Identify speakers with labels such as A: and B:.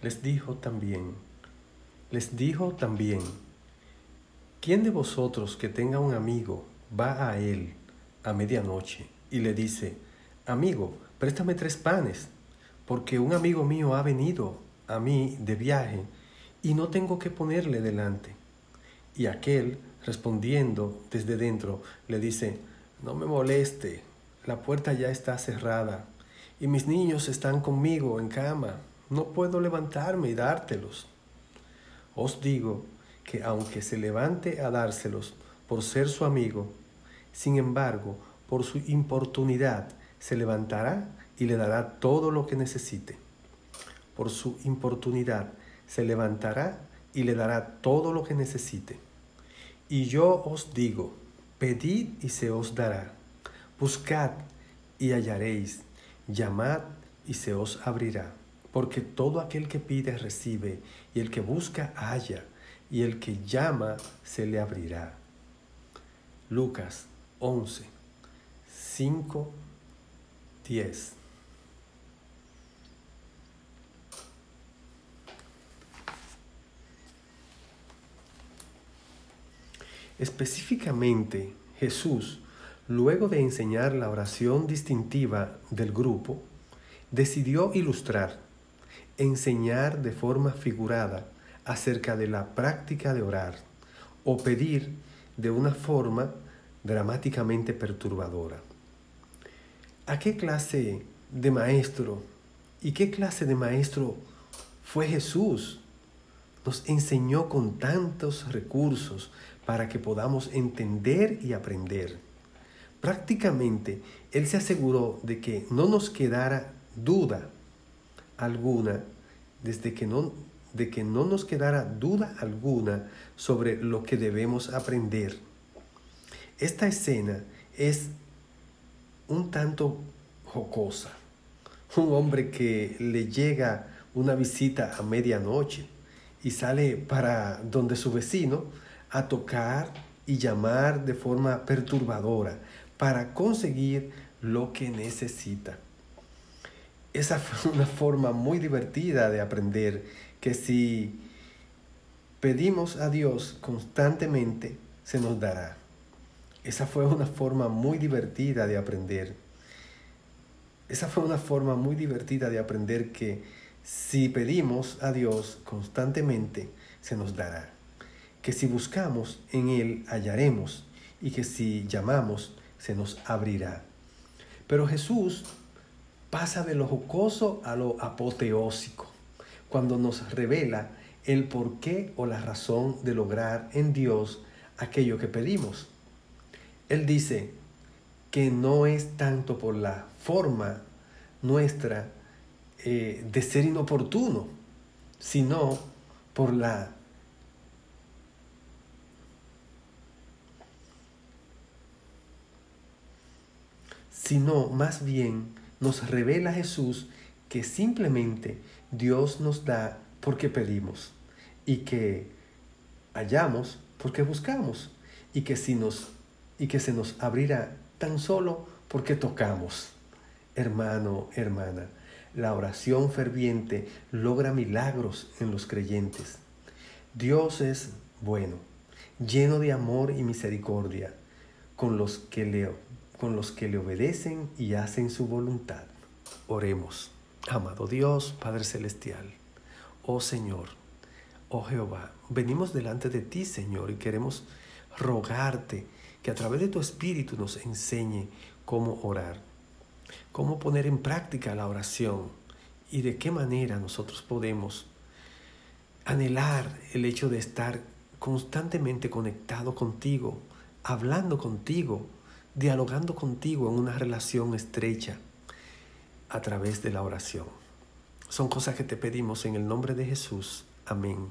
A: les dijo también, les dijo también, ¿quién de vosotros que tenga un amigo va a él a medianoche y le dice, amigo, préstame tres panes, porque un amigo mío ha venido a mí de viaje y no tengo que ponerle delante? Y aquel, respondiendo desde dentro, le dice, no me moleste, la puerta ya está cerrada y mis niños están conmigo en cama, no puedo levantarme y dártelos. Os digo que aunque se levante a dárselos por ser su amigo, sin embargo, por su importunidad, se levantará y le dará todo lo que necesite. Por su importunidad, se levantará y le dará todo lo que necesite. Y yo os digo, pedid y se os dará, buscad y hallaréis, llamad y se os abrirá. Porque todo aquel que pide recibe, y el que busca halla, y el que llama se le abrirá. Lucas 11, 5, 10. Específicamente, Jesús, luego de enseñar la oración distintiva del grupo, decidió ilustrar, enseñar de forma figurada acerca de la práctica de orar o pedir de una forma dramáticamente perturbadora. ¿A qué clase de maestro y qué clase de maestro fue Jesús? Nos enseñó con tantos recursos para que podamos entender y aprender. Prácticamente, Él se aseguró de que no nos quedara duda alguna, desde que no, de que no nos quedara duda alguna sobre lo que debemos aprender. Esta escena es un tanto jocosa. Un hombre que le llega una visita a medianoche y sale para donde su vecino a tocar y llamar de forma perturbadora para conseguir lo que necesita. Esa fue una forma muy divertida de aprender que si pedimos a Dios constantemente, se nos dará. Esa fue una forma muy divertida de aprender. Esa fue una forma muy divertida de aprender que si pedimos a Dios constantemente, se nos dará que si buscamos en Él hallaremos y que si llamamos se nos abrirá. Pero Jesús pasa de lo jocoso a lo apoteósico cuando nos revela el porqué o la razón de lograr en Dios aquello que pedimos. Él dice que no es tanto por la forma nuestra eh, de ser inoportuno, sino por la sino más bien nos revela Jesús que simplemente Dios nos da porque pedimos y que hallamos porque buscamos y que, si nos, y que se nos abrirá tan solo porque tocamos. Hermano, hermana, la oración ferviente logra milagros en los creyentes. Dios es bueno, lleno de amor y misericordia con los que le con los que le obedecen y hacen su voluntad. Oremos. Amado Dios, Padre Celestial, oh Señor, oh Jehová, venimos delante de ti, Señor, y queremos rogarte que a través de tu Espíritu nos enseñe cómo orar, cómo poner en práctica la oración y de qué manera nosotros podemos anhelar el hecho de estar constantemente conectado contigo, hablando contigo, dialogando contigo en una relación estrecha a través de la oración. Son cosas que te pedimos en el nombre de Jesús. Amén.